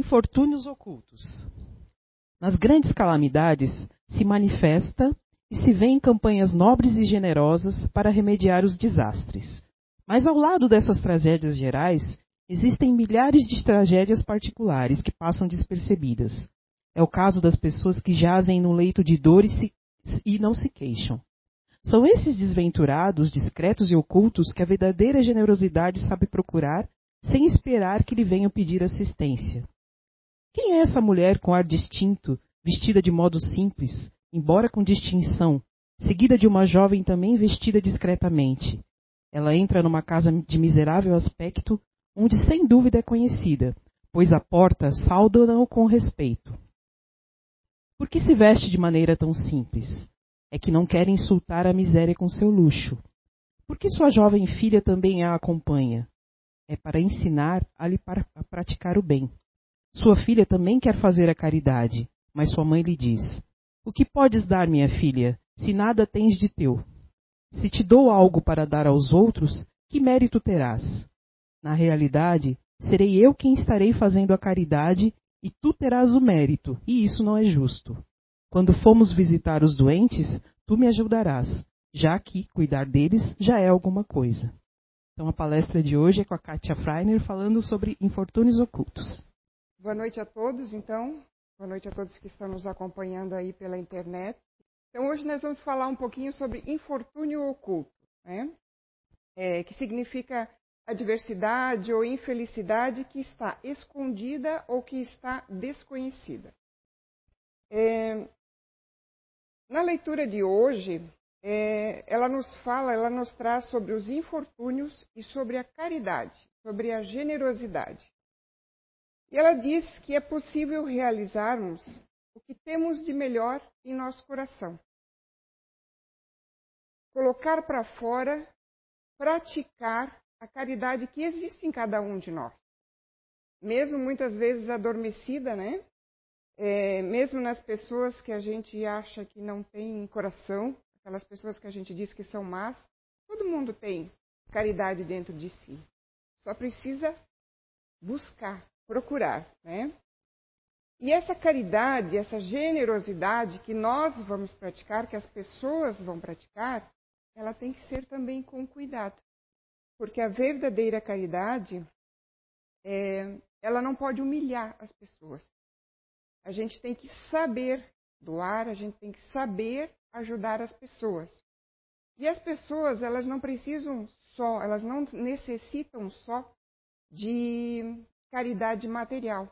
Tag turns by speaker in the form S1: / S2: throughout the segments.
S1: Infortúnios ocultos. Nas grandes calamidades se manifesta e se vê em campanhas nobres e generosas para remediar os desastres. Mas ao lado dessas tragédias gerais, existem milhares de tragédias particulares que passam despercebidas. É o caso das pessoas que jazem no leito de dor e, e não se queixam. São esses desventurados, discretos e ocultos que a verdadeira generosidade sabe procurar sem esperar que lhe venham pedir assistência. Quem é essa mulher com ar distinto, vestida de modo simples, embora com distinção, seguida de uma jovem também vestida discretamente? Ela entra numa casa de miserável aspecto, onde sem dúvida é conhecida, pois a porta sauda-o com respeito. Por que se veste de maneira tão simples? É que não quer insultar a miséria com seu luxo. Por que sua jovem filha também a acompanha? É para ensinar a lhe a praticar o bem. Sua filha também quer fazer a caridade, mas sua mãe lhe diz: O que podes dar, minha filha, se nada tens de teu? Se te dou algo para dar aos outros, que mérito terás? Na realidade, serei eu quem estarei fazendo a caridade e tu terás o mérito, e isso não é justo. Quando formos visitar os doentes, tu me ajudarás, já que cuidar deles já é alguma coisa. Então a palestra de hoje é com a Katia Freiner falando sobre infortúnios ocultos.
S2: Boa noite a todos, então. Boa noite a todos que estão nos acompanhando aí pela internet. Então, hoje nós vamos falar um pouquinho sobre infortúnio oculto, né? É, que significa adversidade ou infelicidade que está escondida ou que está desconhecida. É, na leitura de hoje, é, ela nos fala, ela nos traz sobre os infortúnios e sobre a caridade, sobre a generosidade. E ela diz que é possível realizarmos o que temos de melhor em nosso coração. Colocar para fora, praticar a caridade que existe em cada um de nós. Mesmo muitas vezes adormecida, né? É, mesmo nas pessoas que a gente acha que não tem coração, aquelas pessoas que a gente diz que são más, todo mundo tem caridade dentro de si. Só precisa buscar, procurar, né? E essa caridade, essa generosidade que nós vamos praticar, que as pessoas vão praticar, ela tem que ser também com cuidado. Porque a verdadeira caridade, é, ela não pode humilhar as pessoas. A gente tem que saber doar, a gente tem que saber ajudar as pessoas. E as pessoas, elas não precisam só, elas não necessitam só de caridade material.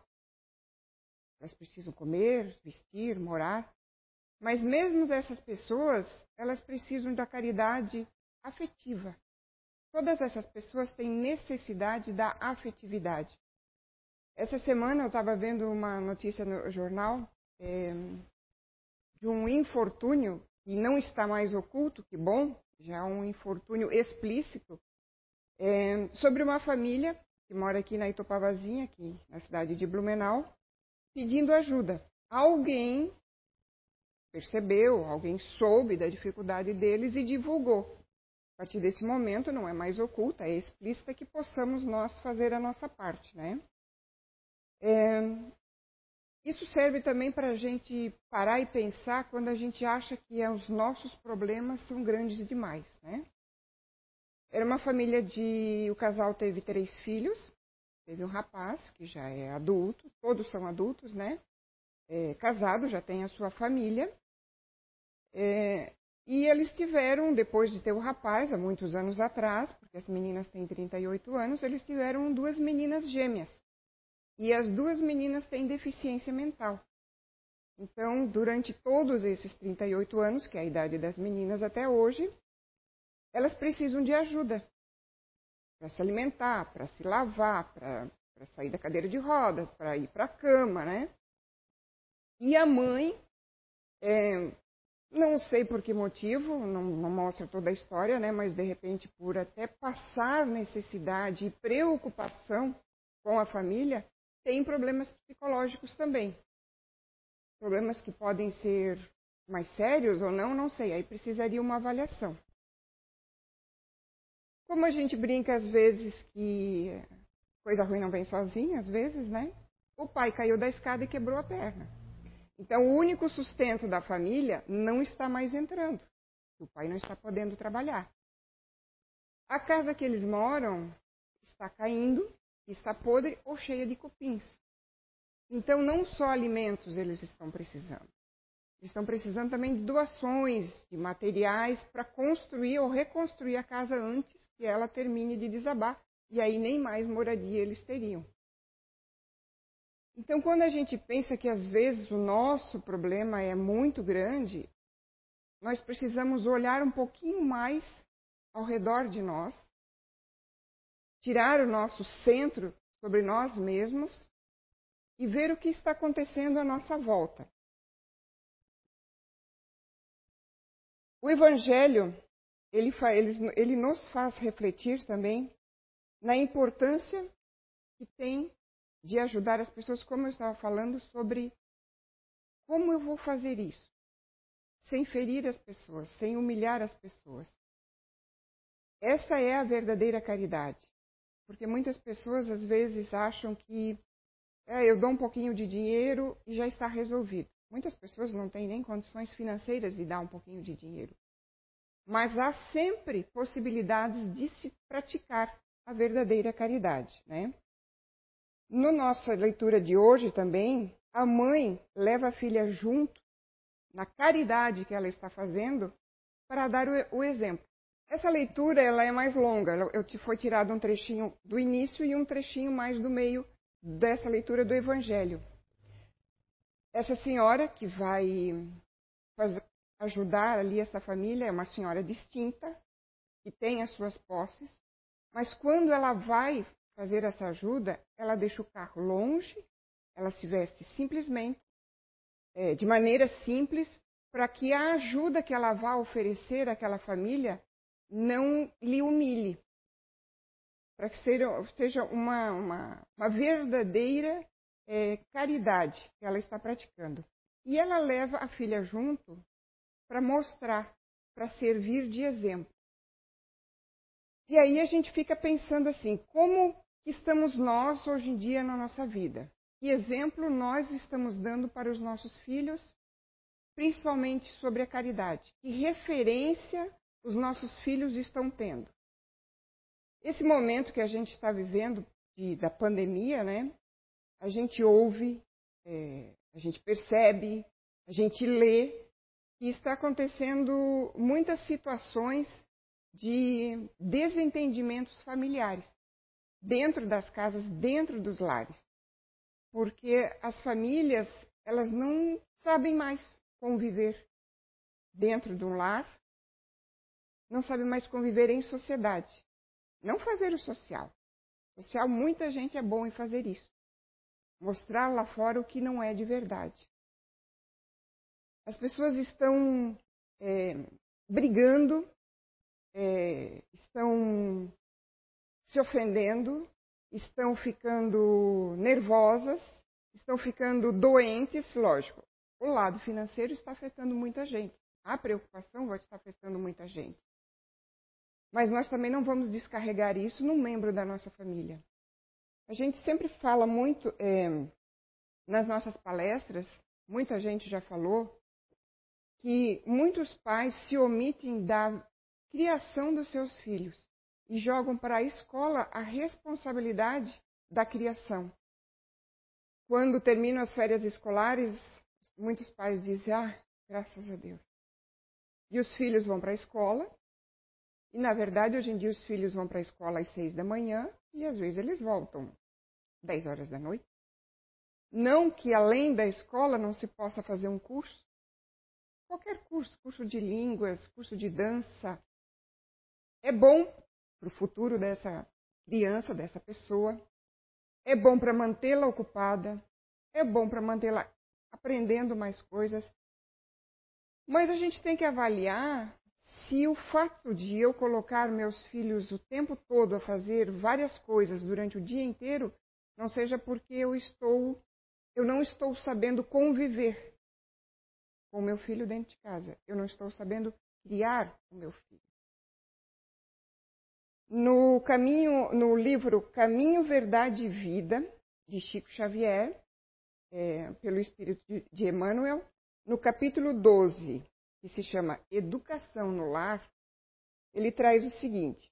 S2: Elas precisam comer, vestir, morar. Mas mesmo essas pessoas, elas precisam da caridade afetiva. Todas essas pessoas têm necessidade da afetividade. Essa semana eu estava vendo uma notícia no jornal é, de um infortúnio que não está mais oculto, que bom, já é um infortúnio explícito, é, sobre uma família que mora aqui na Itopavazinha, aqui na cidade de Blumenau, pedindo ajuda. Alguém percebeu, alguém soube da dificuldade deles e divulgou. A partir desse momento não é mais oculta, é explícita que possamos nós fazer a nossa parte, né? É, isso serve também para a gente parar e pensar quando a gente acha que os nossos problemas são grandes demais, né? Era uma família de. O casal teve três filhos. Teve um rapaz, que já é adulto, todos são adultos, né? É, casado, já tem a sua família. É, e eles tiveram, depois de ter o rapaz, há muitos anos atrás, porque as meninas têm 38 anos, eles tiveram duas meninas gêmeas. E as duas meninas têm deficiência mental. Então, durante todos esses 38 anos, que é a idade das meninas até hoje, elas precisam de ajuda para se alimentar, para se lavar, para sair da cadeira de rodas, para ir para a cama, né? E a mãe, é, não sei por que motivo, não, não, mostra toda a história, né? Mas de repente, por até passar necessidade e preocupação com a família, tem problemas psicológicos também. Problemas que podem ser mais sérios ou não, não sei. Aí precisaria uma avaliação. Como a gente brinca às vezes que coisa ruim não vem sozinha, às vezes, né? o pai caiu da escada e quebrou a perna. Então, o único sustento da família não está mais entrando. O pai não está podendo trabalhar. A casa que eles moram está caindo, está podre ou cheia de cupins. Então, não só alimentos eles estão precisando. Eles estão precisando também de doações, de materiais para construir ou reconstruir a casa antes que ela termine de desabar. E aí nem mais moradia eles teriam. Então, quando a gente pensa que às vezes o nosso problema é muito grande, nós precisamos olhar um pouquinho mais ao redor de nós, tirar o nosso centro sobre nós mesmos e ver o que está acontecendo à nossa volta. O Evangelho, ele, ele, ele nos faz refletir também na importância que tem de ajudar as pessoas, como eu estava falando, sobre como eu vou fazer isso, sem ferir as pessoas, sem humilhar as pessoas. Essa é a verdadeira caridade. Porque muitas pessoas às vezes acham que é, eu dou um pouquinho de dinheiro e já está resolvido. Muitas pessoas não têm nem condições financeiras de dar um pouquinho de dinheiro. Mas há sempre possibilidades de se praticar a verdadeira caridade, né? Na nossa leitura de hoje também, a mãe leva a filha junto na caridade que ela está fazendo para dar o exemplo. Essa leitura ela é mais longa. Eu te foi tirado um trechinho do início e um trechinho mais do meio dessa leitura do Evangelho. Essa senhora que vai fazer, ajudar ali essa família é uma senhora distinta que tem as suas posses, mas quando ela vai fazer essa ajuda, ela deixa o carro longe, ela se veste simplesmente, é, de maneira simples, para que a ajuda que ela vá oferecer àquela família não lhe humilhe. Para que seja, seja uma, uma, uma, verdadeira é, caridade que ela está praticando. E ela leva a filha junto para mostrar, para servir de exemplo. E aí a gente fica pensando assim: como estamos nós hoje em dia na nossa vida? Que exemplo nós estamos dando para os nossos filhos, principalmente sobre a caridade? Que referência os nossos filhos estão tendo? Esse momento que a gente está vivendo de, da pandemia, né? A gente ouve, é, a gente percebe, a gente lê que está acontecendo muitas situações de desentendimentos familiares dentro das casas, dentro dos lares. Porque as famílias, elas não sabem mais conviver dentro de um lar, não sabem mais conviver em sociedade. Não fazer o social. Social, muita gente é bom em fazer isso. Mostrar lá fora o que não é de verdade. As pessoas estão é, brigando, é, estão se ofendendo, estão ficando nervosas, estão ficando doentes, lógico. O lado financeiro está afetando muita gente. A preocupação vai estar afetando muita gente. Mas nós também não vamos descarregar isso num membro da nossa família. A gente sempre fala muito é, nas nossas palestras, muita gente já falou, que muitos pais se omitem da criação dos seus filhos e jogam para a escola a responsabilidade da criação. Quando terminam as férias escolares, muitos pais dizem: Ah, graças a Deus. E os filhos vão para a escola. E, na verdade, hoje em dia, os filhos vão para a escola às seis da manhã e, às vezes, eles voltam dez horas da noite. Não que, além da escola, não se possa fazer um curso. Qualquer curso, curso de línguas, curso de dança. É bom para o futuro dessa criança, dessa pessoa. É bom para mantê-la ocupada, é bom para mantê-la aprendendo mais coisas. Mas a gente tem que avaliar se o fato de eu colocar meus filhos o tempo todo a fazer várias coisas durante o dia inteiro não seja porque eu estou eu não estou sabendo conviver com o meu filho dentro de casa. Eu não estou sabendo criar o meu filho. No caminho, no livro Caminho, Verdade e Vida, de Chico Xavier, é, pelo Espírito de, de Emmanuel, no capítulo 12, que se chama Educação no Lar, ele traz o seguinte: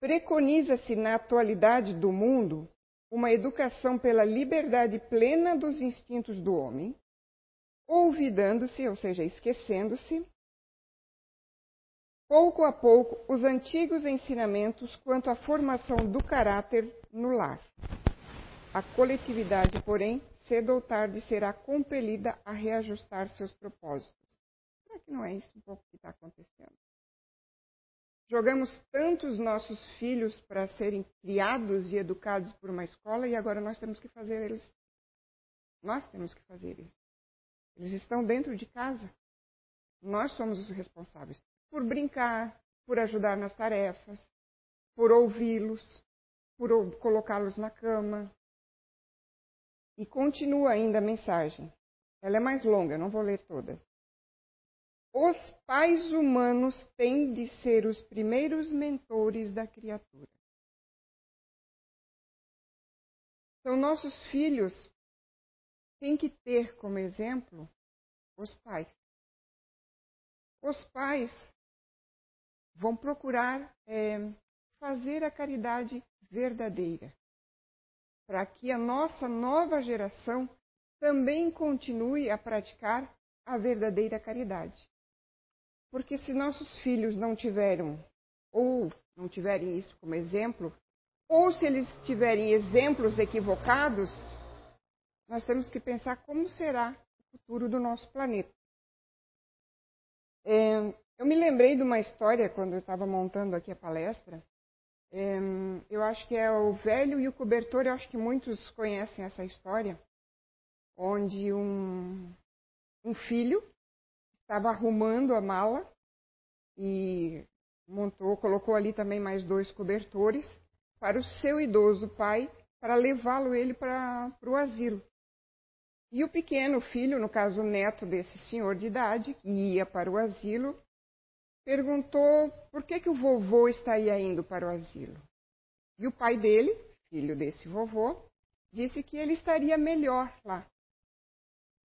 S2: preconiza-se na atualidade do mundo uma educação pela liberdade plena dos instintos do homem, olvidando-se, ou seja, esquecendo-se, pouco a pouco, os antigos ensinamentos quanto à formação do caráter no lar. A coletividade, porém, cedo ou tarde será compelida a reajustar seus propósitos. Será que não é isso um pouco que está acontecendo? Jogamos tantos nossos filhos para serem criados e educados por uma escola e agora nós temos que fazer eles. Nós temos que fazer isso. Eles estão dentro de casa. Nós somos os responsáveis por brincar, por ajudar nas tarefas, por ouvi-los, por colocá-los na cama. E continua ainda a mensagem. Ela é mais longa, não vou ler toda. Os pais humanos têm de ser os primeiros mentores da criatura. Então, nossos filhos têm que ter como exemplo os pais. Os pais vão procurar é, fazer a caridade verdadeira, para que a nossa nova geração também continue a praticar a verdadeira caridade. Porque se nossos filhos não tiveram, ou não tiverem isso como exemplo, ou se eles tiverem exemplos equivocados, nós temos que pensar como será o futuro do nosso planeta. É, eu me lembrei de uma história quando eu estava montando aqui a palestra. É, eu acho que é o velho e o cobertor, eu acho que muitos conhecem essa história, onde um, um filho estava arrumando a mala e montou, colocou ali também mais dois cobertores para o seu idoso pai, para levá-lo ele para o asilo. E o pequeno filho, no caso o neto desse senhor de idade, que ia para o asilo, perguntou por que, que o vovô estaria indo para o asilo. E o pai dele, filho desse vovô, disse que ele estaria melhor lá,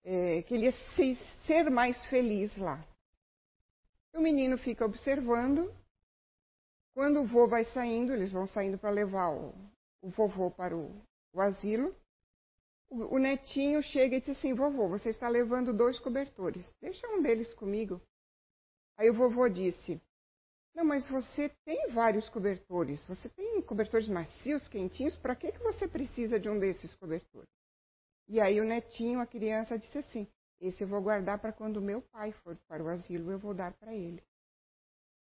S2: é, que ele ia ser mais feliz lá. O menino fica observando. Quando o vô vai saindo, eles vão saindo para levar o, o, vovô para o, o asilo. O, o, netinho chega e diz assim: Vovô, você está levando dois cobertores. Deixa um deles comigo. Aí o vovô disse: Não, mas você tem vários cobertores. Você tem cobertores macios, quentinhos. Para que, que você precisa de um desses cobertores? E aí o netinho, a criança, disse assim: Esse eu vou guardar para quando meu pai for para o asilo, eu vou dar para ele.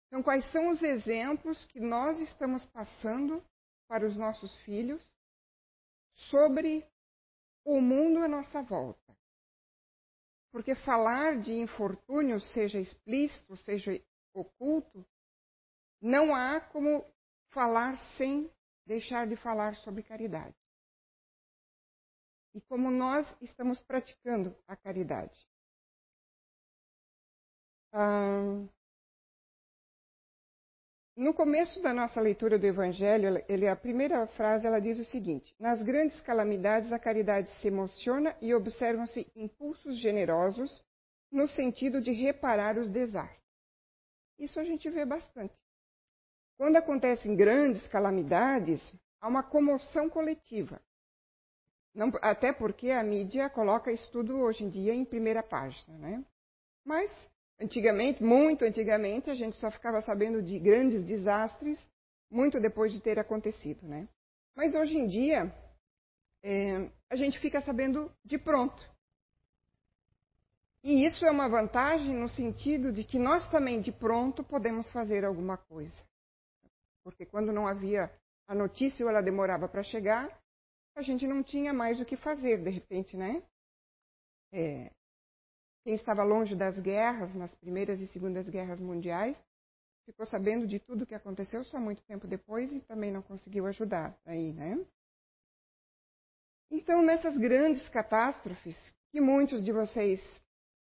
S2: Então, quais são os exemplos que nós estamos passando para os nossos filhos sobre o mundo à nossa volta? Porque falar de infortúnio, seja explícito, seja oculto, não há como falar sem deixar de falar sobre caridade e como nós estamos praticando a caridade. Ah, no começo da nossa leitura do Evangelho, ele, a primeira frase ela diz o seguinte: Nas grandes calamidades a caridade se emociona e observam-se impulsos generosos no sentido de reparar os desastres. Isso a gente vê bastante. Quando acontecem grandes calamidades, há uma comoção coletiva. Não, até porque a mídia coloca isso tudo hoje em dia em primeira página, né? Mas antigamente, muito antigamente, a gente só ficava sabendo de grandes desastres muito depois de ter acontecido, né? Mas hoje em dia é, a gente fica sabendo de pronto. E isso é uma vantagem no sentido de que nós também de pronto podemos fazer alguma coisa. Porque quando não havia a notícia ou ela demorava para chegar, a gente não tinha mais o que fazer, de repente, né? É, quem estava longe das guerras, nas primeiras e segundas guerras mundiais, ficou sabendo de tudo o que aconteceu só muito tempo depois e também não conseguiu ajudar aí, né? Então, nessas grandes catástrofes que muitos de vocês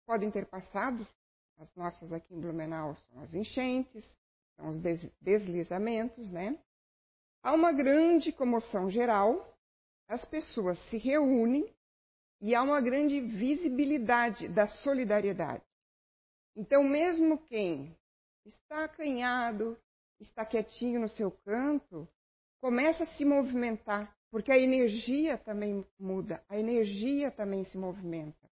S2: podem ter passado, as nossas aqui em Blumenau são as enchentes, são os deslizamentos, né? Há uma grande comoção geral as pessoas se reúnem e há uma grande visibilidade da solidariedade. Então, mesmo quem está acanhado, está quietinho no seu canto, começa a se movimentar, porque a energia também muda, a energia também se movimenta.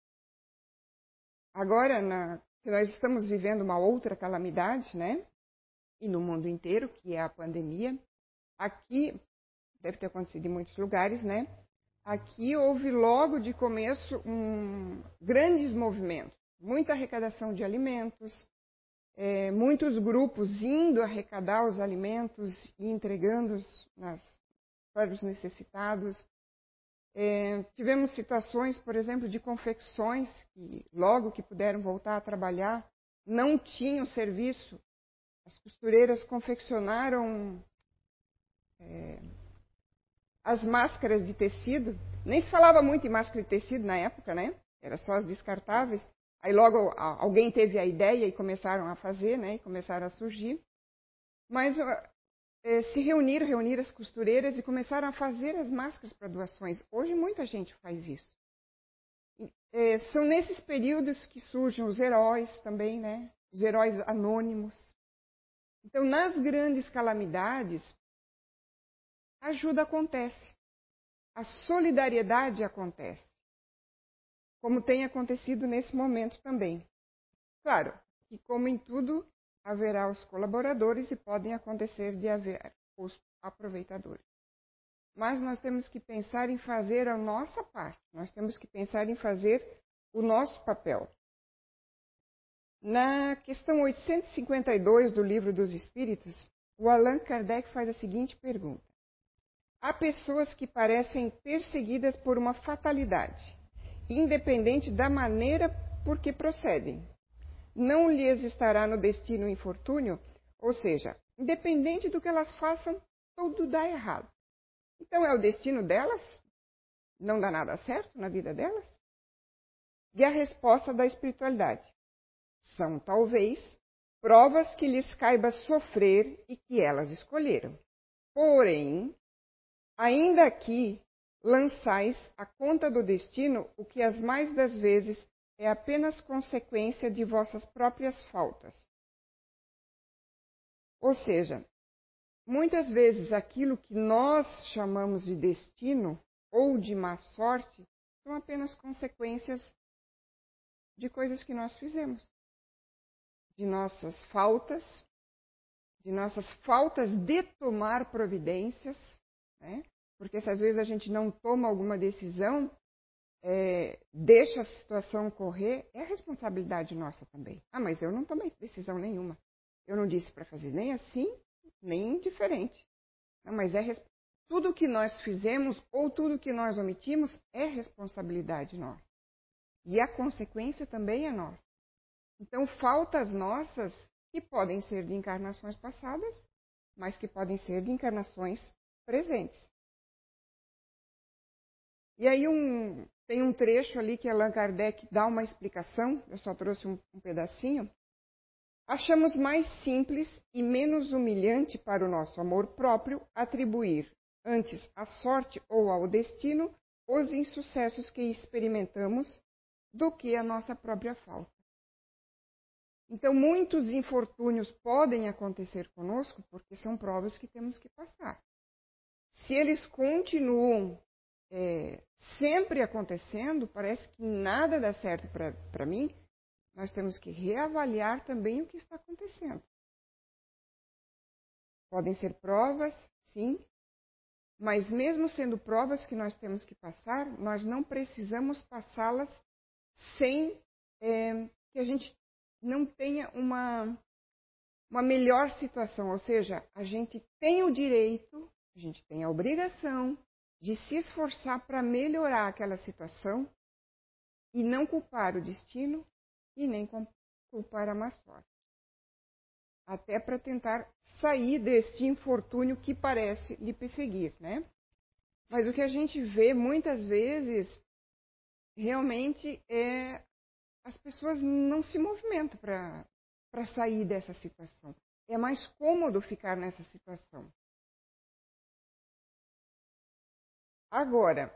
S2: Agora, na, nós estamos vivendo uma outra calamidade, né? E no mundo inteiro, que é a pandemia. Aqui, deve ter acontecido em muitos lugares, né? Aqui houve logo de começo um, grandes movimentos, muita arrecadação de alimentos, é, muitos grupos indo arrecadar os alimentos e entregando nas, para os necessitados. É, tivemos situações, por exemplo, de confecções que, logo que puderam voltar a trabalhar, não tinham serviço. As costureiras confeccionaram é, as máscaras de tecido. Nem se falava muito em máscara de tecido na época, né? Era só as descartáveis. Aí logo alguém teve a ideia e começaram a fazer, né? E começaram a surgir. Mas é, se reuniram, reuniram as costureiras e começaram a fazer as máscaras para doações. Hoje muita gente faz isso. É, são nesses períodos que surgem os heróis também, né? Os heróis anônimos. Então, nas grandes calamidades, ajuda acontece. A solidariedade acontece como tem acontecido nesse momento também. Claro que, como em tudo, haverá os colaboradores e podem acontecer de haver os aproveitadores. Mas nós temos que pensar em fazer a nossa parte, nós temos que pensar em fazer o nosso papel. Na questão 852 do Livro dos Espíritos, o Allan Kardec faz a seguinte pergunta: Há pessoas que parecem perseguidas por uma fatalidade independente da maneira por que procedem. Não lhes estará no destino infortúnio, ou seja, independente do que elas façam, tudo dá errado. Então é o destino delas? Não dá nada certo na vida delas? E a resposta da espiritualidade? São talvez provas que lhes caiba sofrer e que elas escolheram. Porém, ainda aqui lançais à conta do destino o que as mais das vezes é apenas consequência de vossas próprias faltas. Ou seja, muitas vezes aquilo que nós chamamos de destino ou de má sorte são apenas consequências de coisas que nós fizemos, de nossas faltas, de nossas faltas de tomar providências, né? Porque se às vezes a gente não toma alguma decisão, é, deixa a situação correr, é responsabilidade nossa também. Ah, mas eu não tomei decisão nenhuma. Eu não disse para fazer nem assim, nem diferente. Não, mas é tudo que nós fizemos ou tudo que nós omitimos é responsabilidade nossa. E a consequência também é nossa. Então, faltas nossas que podem ser de encarnações passadas, mas que podem ser de encarnações presentes. E aí um, tem um trecho ali que Allan Kardec dá uma explicação, eu só trouxe um, um pedacinho. Achamos mais simples e menos humilhante para o nosso amor próprio atribuir antes à sorte ou ao destino os insucessos que experimentamos do que a nossa própria falta. Então, muitos infortúnios podem acontecer conosco porque são provas que temos que passar. Se eles continuam é, sempre acontecendo, parece que nada dá certo para mim, nós temos que reavaliar também o que está acontecendo. Podem ser provas, sim, mas mesmo sendo provas que nós temos que passar, nós não precisamos passá-las sem é, que a gente não tenha uma, uma melhor situação. Ou seja, a gente tem o direito, a gente tem a obrigação de se esforçar para melhorar aquela situação e não culpar o destino e nem culpar a má sorte. Até para tentar sair deste infortúnio que parece lhe perseguir, né? Mas o que a gente vê muitas vezes realmente é as pessoas não se movimentam para sair dessa situação. É mais cômodo ficar nessa situação. Agora,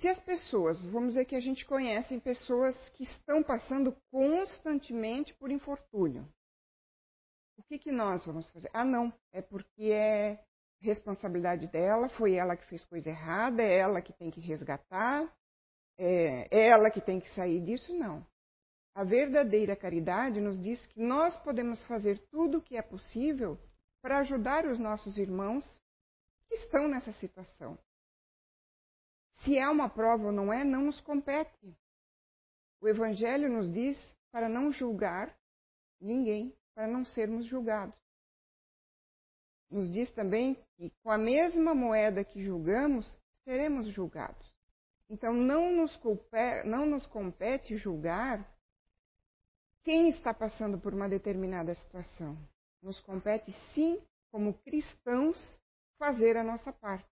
S2: Se as pessoas, vamos dizer que a gente conhece pessoas que estão passando constantemente por infortúnio, o que, que nós vamos fazer? Ah, não, é porque é responsabilidade dela, foi ela que fez coisa errada, é ela que tem que resgatar, é, é ela que tem que sair disso. Não. A verdadeira caridade nos diz que nós podemos fazer tudo o que é possível para ajudar os nossos irmãos que estão nessa situação. Se é uma prova ou não é, não nos compete. O Evangelho nos diz para não julgar ninguém, para não sermos julgados. Nos diz também que com a mesma moeda que julgamos, seremos julgados. Então não nos, compete, não nos compete julgar quem está passando por uma determinada situação. Nos compete, sim, como cristãos, fazer a nossa parte.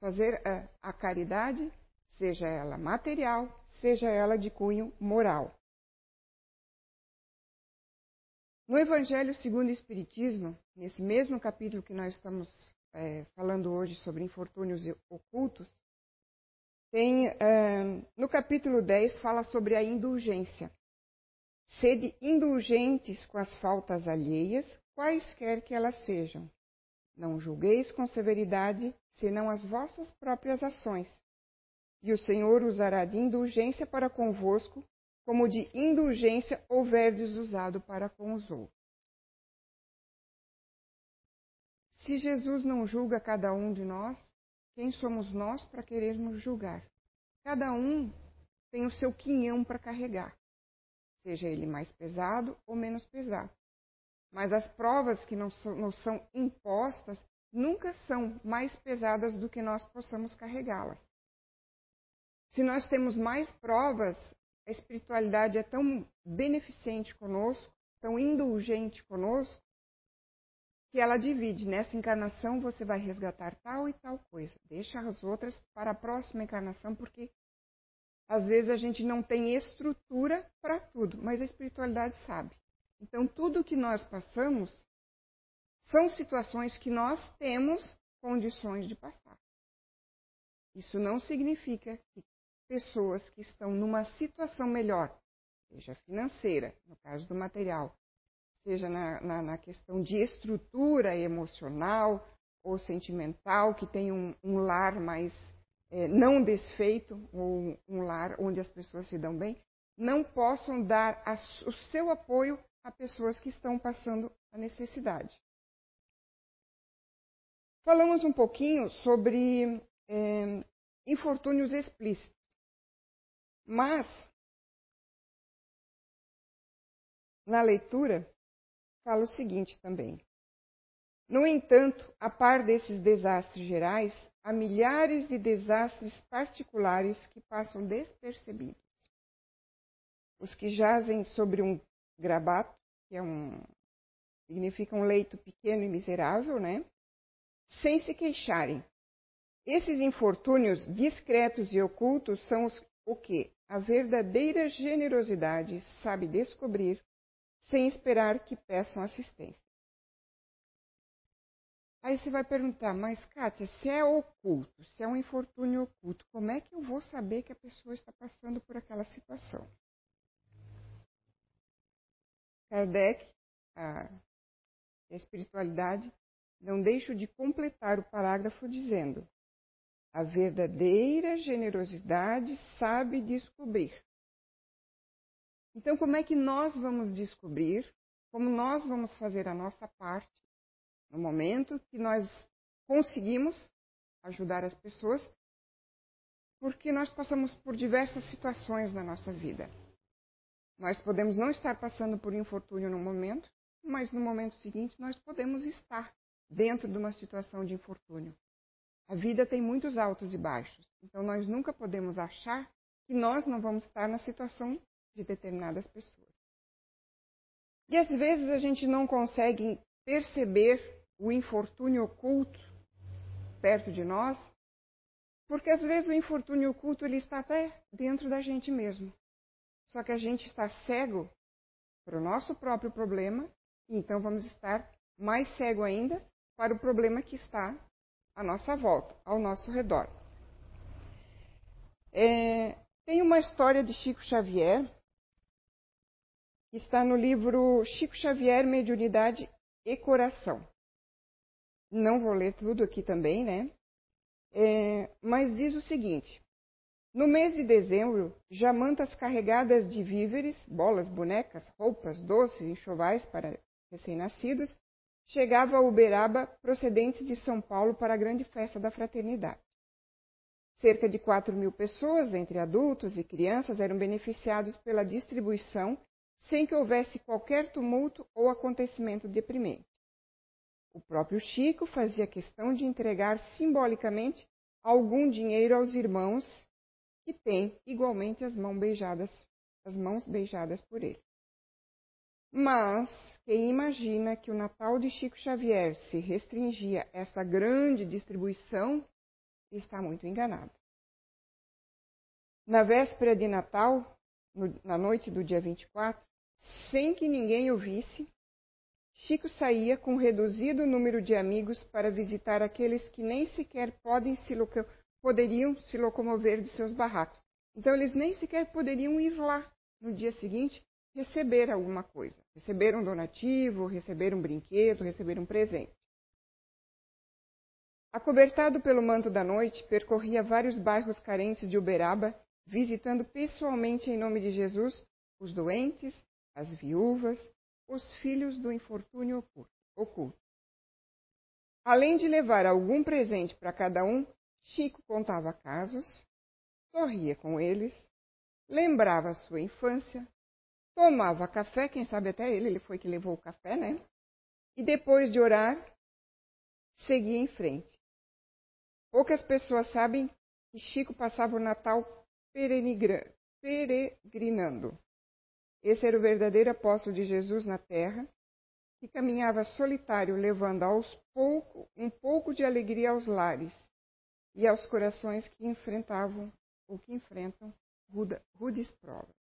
S2: Fazer a, a caridade, seja ela material, seja ela de cunho moral. No Evangelho segundo o Espiritismo, nesse mesmo capítulo que nós estamos é, falando hoje sobre infortúnios ocultos, tem, é, no capítulo 10 fala sobre a indulgência. Sede indulgentes com as faltas alheias, quaisquer que elas sejam. Não julgueis com severidade, senão as vossas próprias ações. E o Senhor usará de indulgência para convosco, como de indulgência houverdes usado para com os outros. Se Jesus não julga cada um de nós, quem somos nós para querermos julgar? Cada um tem o seu quinhão para carregar seja ele mais pesado ou menos pesado. Mas as provas que não nos são impostas nunca são mais pesadas do que nós possamos carregá-las. Se nós temos mais provas, a espiritualidade é tão beneficente conosco, tão indulgente conosco, que ela divide. Nessa encarnação você vai resgatar tal e tal coisa. Deixa as outras para a próxima encarnação, porque às vezes a gente não tem estrutura para tudo, mas a espiritualidade sabe. Então, tudo que nós passamos são situações que nós temos condições de passar. Isso não significa que pessoas que estão numa situação melhor, seja financeira, no caso do material, seja na, na, na questão de estrutura emocional ou sentimental, que tem um, um lar mais é, não desfeito, ou um lar onde as pessoas se dão bem, não possam dar a, o seu apoio a pessoas que estão passando a necessidade. Falamos um pouquinho sobre é, infortúnios explícitos, mas na leitura fala o seguinte também. No entanto, a par desses desastres gerais, há milhares de desastres particulares que passam despercebidos. Os que jazem sobre um grabato, que é um significa um leito pequeno e miserável, né? Sem se queixarem. Esses infortúnios discretos e ocultos são os, o que a verdadeira generosidade sabe descobrir sem esperar que peçam assistência. Aí você vai perguntar, mas Kátia, se é oculto, se é um infortúnio oculto, como é que eu vou saber que a pessoa está passando por aquela situação? Kardec, a espiritualidade, não deixa de completar o parágrafo dizendo: a verdadeira generosidade sabe descobrir. Então, como é que nós vamos descobrir? Como nós vamos fazer a nossa parte no momento que nós conseguimos ajudar as pessoas, porque nós passamos por diversas situações na nossa vida. Nós podemos não estar passando por infortúnio no momento, mas no momento seguinte nós podemos estar dentro de uma situação de infortúnio. A vida tem muitos altos e baixos, então nós nunca podemos achar que nós não vamos estar na situação de determinadas pessoas. E às vezes a gente não consegue perceber o infortúnio oculto perto de nós, porque às vezes o infortúnio oculto ele está até dentro da gente mesmo. Só que a gente está cego para o nosso próprio problema, e então vamos estar mais cego ainda para o problema que está à nossa volta, ao nosso redor. É, tem uma história de Chico Xavier, que está no livro Chico Xavier, Mediunidade e Coração. Não vou ler tudo aqui também, né? É, mas diz o seguinte: no mês de dezembro, jamantas carregadas de víveres, bolas, bonecas, roupas, doces, enxovais para recém-nascidos, chegavam a Uberaba procedentes de São Paulo para a grande festa da fraternidade. Cerca de 4 mil pessoas, entre adultos e crianças, eram beneficiados pela distribuição sem que houvesse qualquer tumulto ou acontecimento deprimente. O próprio Chico fazia questão de entregar simbolicamente algum dinheiro aos irmãos que têm igualmente as mãos beijadas, as mãos beijadas por ele. Mas quem imagina que o Natal de Chico Xavier se restringia a essa grande distribuição está muito enganado. Na véspera de Natal, no, na noite do dia 24, sem que ninguém o visse, Chico saía com um reduzido número de amigos para visitar aqueles que nem sequer se poderiam se locomover de seus barracos. Então, eles nem sequer poderiam ir lá no dia seguinte receber alguma coisa. Receber um donativo, receber um brinquedo, receber um presente. Acobertado pelo manto da noite, percorria vários bairros carentes de Uberaba, visitando pessoalmente em nome de Jesus os doentes, as viúvas, os filhos do infortúnio oculto. Além de levar algum presente para cada um, Chico contava casos, sorria com eles, lembrava sua infância, tomava café, quem sabe até ele, ele foi que levou o café, né? E depois de orar, seguia em frente. Poucas pessoas sabem que Chico passava o Natal peregrinando. Esse era o verdadeiro apóstolo de Jesus na terra, que caminhava solitário, levando aos pouco um pouco de alegria aos lares e aos corações que enfrentavam ou que enfrentam rudes provas.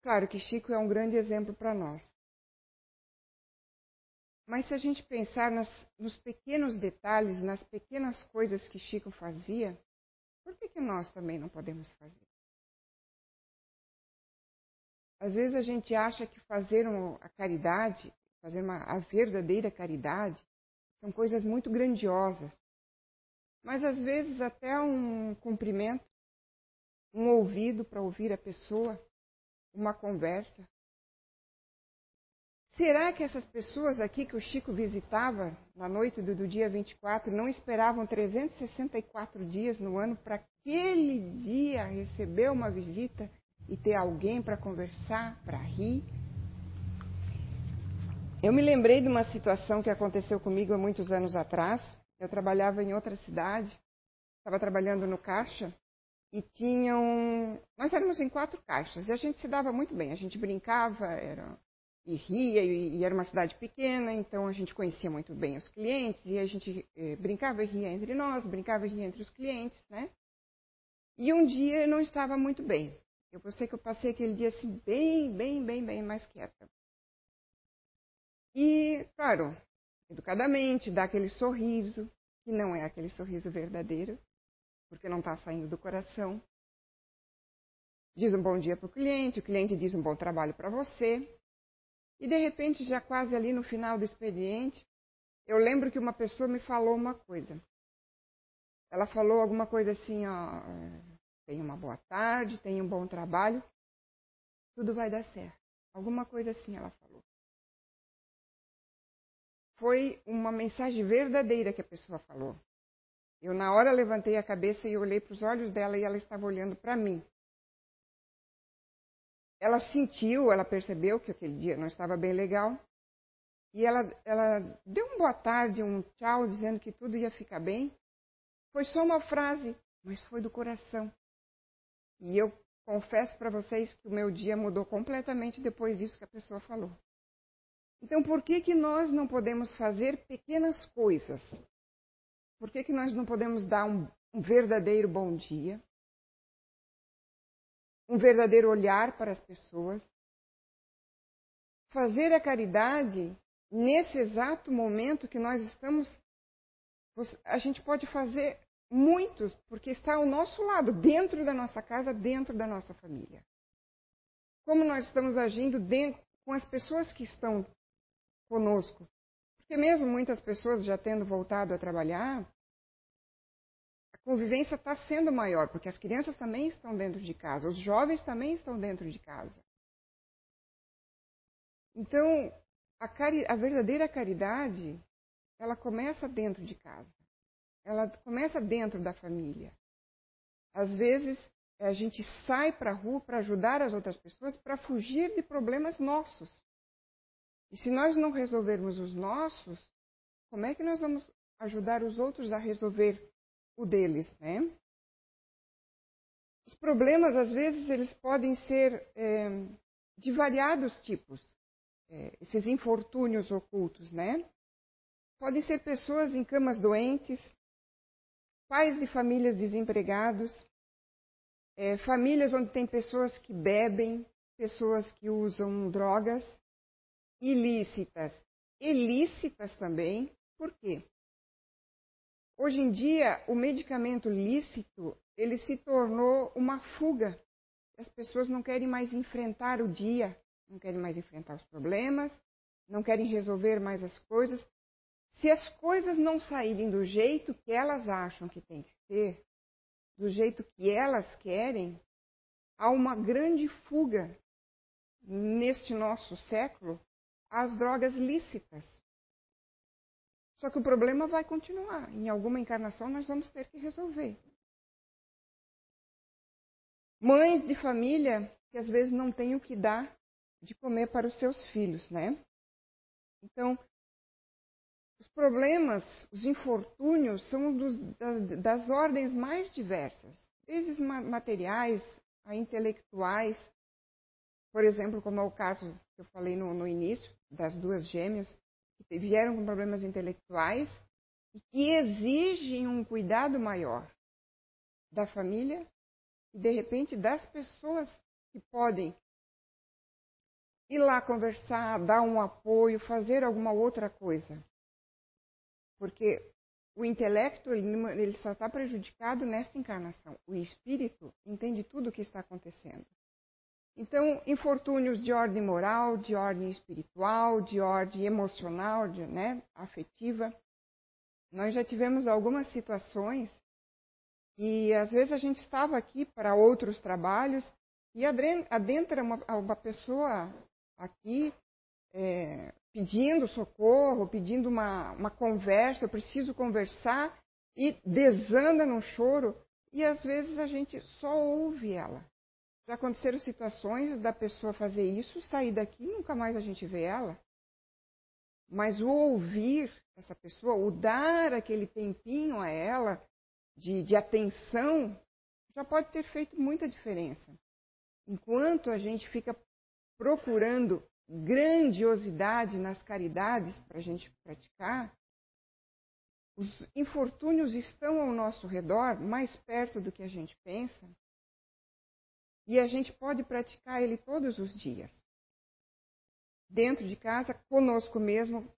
S2: Claro que Chico é um grande exemplo para nós. Mas se a gente pensar nas, nos pequenos detalhes, nas pequenas coisas que Chico fazia, por que, que nós também não podemos fazer? Às vezes a gente acha que fazer a caridade, fazer uma, a verdadeira caridade, são coisas muito grandiosas. Mas às vezes até um cumprimento, um ouvido para ouvir a pessoa, uma conversa. Será que essas pessoas aqui que o Chico visitava na noite do, do dia 24 não esperavam 364 dias no ano para aquele dia receber uma visita e ter alguém para conversar, para rir. Eu me lembrei de uma situação que aconteceu comigo há muitos anos atrás. Eu trabalhava em outra cidade, estava trabalhando no caixa e tinham. Nós éramos em quatro caixas e a gente se dava muito bem. A gente brincava, era e ria, e, era uma cidade pequena, então a gente conhecia muito bem os clientes, e a gente eh, brincava e ria entre nós, brincava e ria entre os clientes, né? E um dia eu não estava muito bem. Eu sei que eu passei aquele dia assim, bem, bem, bem, bem mais quieta. E, claro, educadamente, dá aquele sorriso, que não é aquele sorriso verdadeiro, porque não está saindo do coração. Diz um bom dia para o cliente, o cliente diz um bom trabalho para você. E, de repente, já quase ali no final do expediente, eu lembro que uma pessoa me falou uma coisa. Ela falou alguma coisa assim, ó tenha uma boa tarde, tenha um bom trabalho, tudo vai dar certo. Alguma coisa assim ela falou. Foi uma mensagem verdadeira que a pessoa falou. Eu, na hora, levantei a cabeça e olhei para os olhos dela e ela estava olhando para mim. Ela sentiu, ela percebeu que aquele dia não estava bem legal. E ela, ela deu um boa tarde, um tchau, dizendo que tudo ia ficar bem. Foi só uma frase, mas foi do coração. E eu confesso para vocês que o meu dia mudou completamente depois disso que a pessoa falou. Então, por que, que nós não podemos fazer pequenas coisas? Por que, que nós não podemos dar um, um verdadeiro bom dia? Um verdadeiro olhar para as pessoas? Fazer a caridade nesse exato momento que nós estamos. A gente pode fazer muitos, porque está ao nosso lado, dentro da nossa casa, dentro da nossa família. Como nós estamos agindo dentro, com as pessoas que estão conosco. Porque mesmo muitas pessoas já tendo voltado a trabalhar, a convivência está sendo maior, porque as crianças também estão dentro de casa, os jovens também estão dentro de casa. Então, a, cari a verdadeira caridade, ela começa dentro de casa. Ela começa dentro da família. Às vezes, a gente sai para a rua para ajudar as outras pessoas para fugir de problemas nossos. E se nós não resolvermos os nossos, como é que nós vamos ajudar os outros a resolver o deles, né? Os problemas, às vezes, eles podem ser é, de variados tipos é, esses infortúnios ocultos, né? Podem ser pessoas em camas doentes, pais de famílias desempregados, é, famílias onde tem pessoas que bebem, pessoas que usam drogas ilícitas, ilícitas também. Por quê? Hoje em dia, o medicamento lícito ele se tornou uma fuga. As pessoas não querem mais enfrentar o dia, não querem mais enfrentar os problemas, não querem resolver mais as coisas. Se as coisas não saírem do jeito que elas acham que tem que ser, do jeito que elas querem, há uma grande fuga neste nosso século às drogas lícitas. Só que o problema vai continuar. Em alguma encarnação nós vamos ter que resolver. Mães de família que às vezes não têm o que dar de comer para os seus filhos, né? Então, os problemas, os infortúnios são dos, das, das ordens mais diversas, desde materiais a intelectuais, por exemplo, como é o caso que eu falei no, no início, das duas gêmeas, que vieram com problemas intelectuais e que exigem um cuidado maior da família e, de repente, das pessoas que podem ir lá conversar, dar um apoio, fazer alguma outra coisa. Porque o intelecto ele, só está prejudicado nesta encarnação. O espírito entende tudo o que está acontecendo. Então, infortúnios de ordem moral, de ordem espiritual, de ordem emocional, de, né, afetiva. Nós já tivemos algumas situações e às vezes a gente estava aqui para outros trabalhos e adentra uma, uma pessoa aqui é, pedindo socorro, pedindo uma, uma conversa, eu preciso conversar, e desanda num choro, e às vezes a gente só ouve ela. Já aconteceram situações da pessoa fazer isso, sair daqui e nunca mais a gente vê ela. Mas o ouvir essa pessoa, o dar aquele tempinho a ela de, de atenção, já pode ter feito muita diferença. Enquanto a gente fica procurando grandiosidade nas caridades para a gente praticar, os infortúnios estão ao nosso redor, mais perto do que a gente pensa, e a gente pode praticar ele todos os dias. Dentro de casa, conosco mesmo,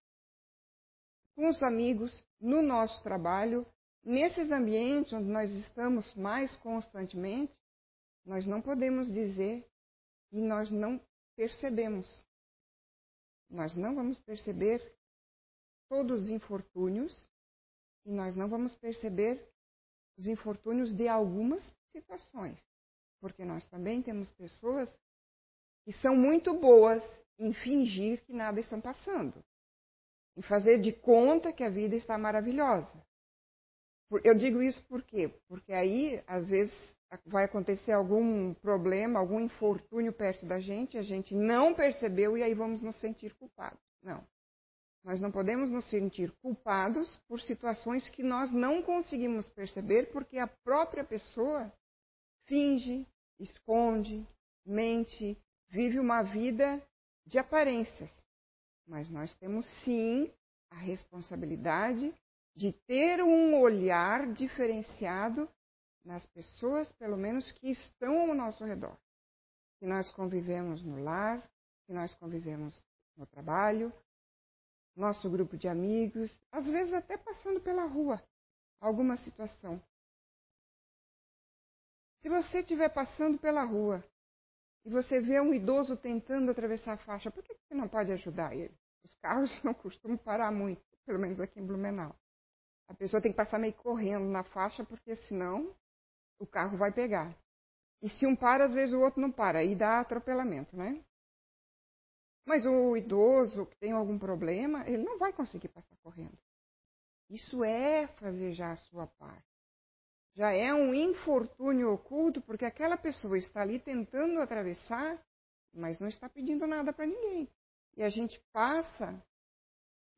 S2: com os amigos, no nosso trabalho, nesses ambientes onde nós estamos mais constantemente, nós não podemos dizer que nós não percebemos. Nós não vamos perceber todos os infortúnios e nós não vamos perceber os infortúnios de algumas situações, porque nós também temos pessoas que são muito boas em fingir que nada estão passando, em fazer de conta que a vida está maravilhosa. Eu digo isso por quê? Porque aí, às vezes, vai acontecer algum problema, algum infortúnio perto da gente, a gente não percebeu e aí vamos nos sentir culpados. Não. Nós não podemos nos sentir culpados por situações que nós não conseguimos perceber porque a própria pessoa finge, esconde, mente, vive uma vida de aparências. Mas nós temos sim a responsabilidade de ter um olhar diferenciado nas pessoas, pelo menos, que estão ao nosso redor. Que nós convivemos no lar, que nós convivemos no trabalho, nosso grupo de amigos, às vezes até passando pela rua, alguma situação. Se você estiver passando pela rua e você vê um idoso tentando atravessar a faixa, por que você não pode ajudar ele? Os carros não costumam parar muito, pelo menos aqui em Blumenau. A pessoa tem que passar meio correndo na faixa, porque senão o carro vai pegar. E se um para, às vezes o outro não para, aí dá atropelamento, né? Mas o idoso que tem algum problema, ele não vai conseguir passar correndo. Isso é fazer já a sua parte. Já é um infortúnio oculto, porque aquela pessoa está ali tentando atravessar, mas não está pedindo nada para ninguém. E a gente passa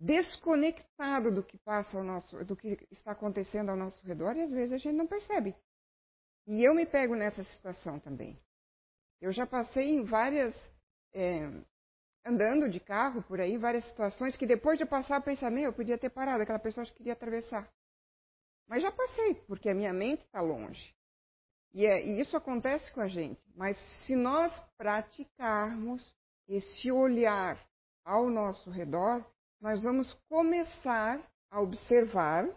S2: desconectado do que passa ao nosso, do que está acontecendo ao nosso redor e às vezes a gente não percebe. E eu me pego nessa situação também. Eu já passei em várias é, andando de carro por aí, várias situações que depois de passar, pensar, meu, eu podia ter parado, aquela pessoa que queria atravessar. Mas já passei, porque a minha mente está longe. E, é, e isso acontece com a gente. Mas se nós praticarmos esse olhar ao nosso redor, nós vamos começar a observar,